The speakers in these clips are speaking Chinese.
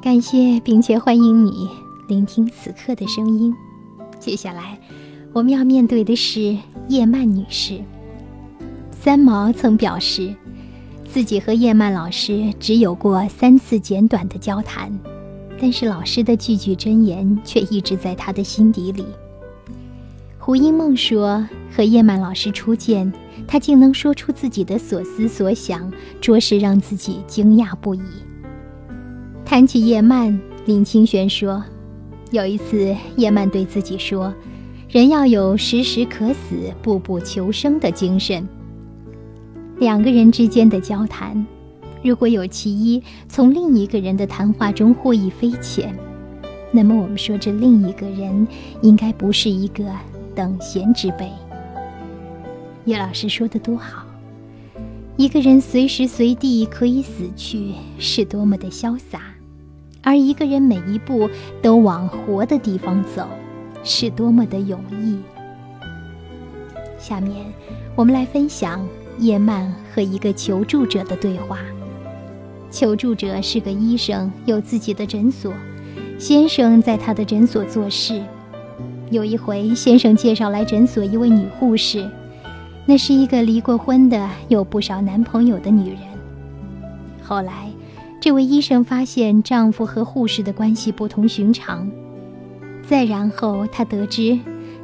感谢并且欢迎你聆听此刻的声音。接下来，我们要面对的是叶曼女士。三毛曾表示，自己和叶曼老师只有过三次简短的交谈，但是老师的句句真言却一直在他的心底里。胡因梦说，和叶曼老师初见，他竟能说出自己的所思所想，着实让自己惊讶不已。谈起叶曼，林清玄说：“有一次，叶曼对自己说，人要有时时可死、步步求生的精神。两个人之间的交谈，如果有其一从另一个人的谈话中获益匪浅，那么我们说这另一个人应该不是一个等闲之辈。”叶老师说的多好，一个人随时随地可以死去，是多么的潇洒。而一个人每一步都往活的地方走，是多么的勇毅。下面，我们来分享叶曼和一个求助者的对话。求助者是个医生，有自己的诊所。先生在他的诊所做事。有一回，先生介绍来诊所一位女护士，那是一个离过婚的、有不少男朋友的女人。后来。这位医生发现丈夫和护士的关系不同寻常，再然后她得知，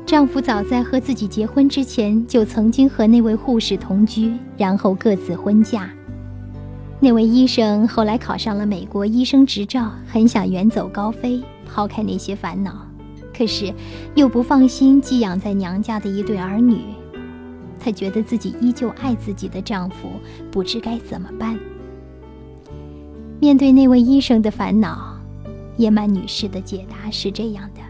丈夫早在和自己结婚之前就曾经和那位护士同居，然后各自婚嫁。那位医生后来考上了美国医生执照，很想远走高飞，抛开那些烦恼，可是又不放心寄养在娘家的一对儿女，她觉得自己依旧爱自己的丈夫，不知该怎么办。面对那位医生的烦恼，叶曼女士的解答是这样的：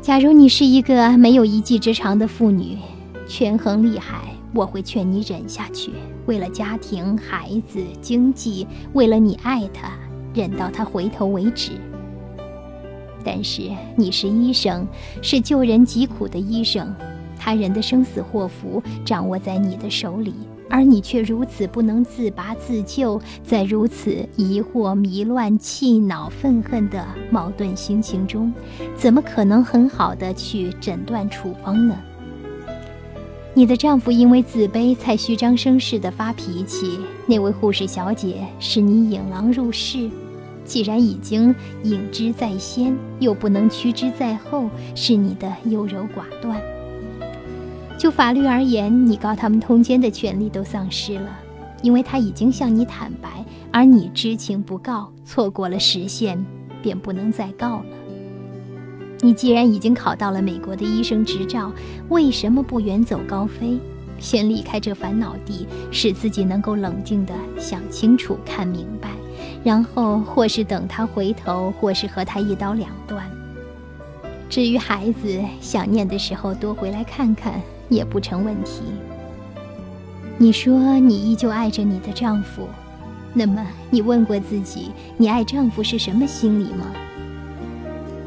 假如你是一个没有一技之长的妇女，权衡利害，我会劝你忍下去，为了家庭、孩子、经济，为了你爱他，忍到他回头为止。但是你是医生，是救人疾苦的医生，他人的生死祸福掌握在你的手里。而你却如此不能自拔自救，在如此疑惑、迷乱、气恼、愤恨的矛盾心情中，怎么可能很好的去诊断处方呢？你的丈夫因为自卑才虚张声势的发脾气，那位护士小姐是你引狼入室，既然已经引之在先，又不能驱之在后，是你的优柔寡断。就法律而言，你告他们通奸的权利都丧失了，因为他已经向你坦白，而你知情不告，错过了时限，便不能再告了。你既然已经考到了美国的医生执照，为什么不远走高飞，先离开这烦恼地，使自己能够冷静地想清楚、看明白，然后或是等他回头，或是和他一刀两断。至于孩子，想念的时候多回来看看。也不成问题。你说你依旧爱着你的丈夫，那么你问过自己，你爱丈夫是什么心理吗？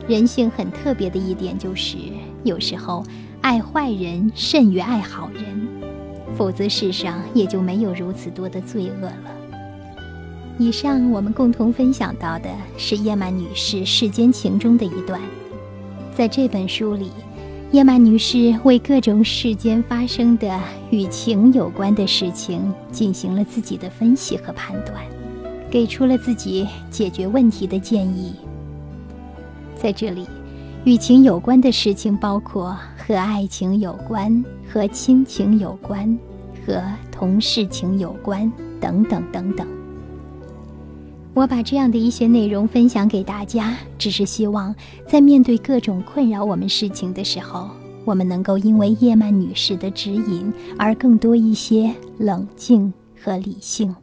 人性很特别的一点就是，有时候爱坏人甚于爱好人，否则世上也就没有如此多的罪恶了。以上我们共同分享到的是叶曼女士世间情中的一段，在这本书里。叶曼女士为各种世间发生的与情有关的事情进行了自己的分析和判断，给出了自己解决问题的建议。在这里，与情有关的事情包括和爱情有关、和亲情有关、和同事情有关等等等等。我把这样的一些内容分享给大家，只是希望在面对各种困扰我们事情的时候，我们能够因为叶曼女士的指引而更多一些冷静和理性。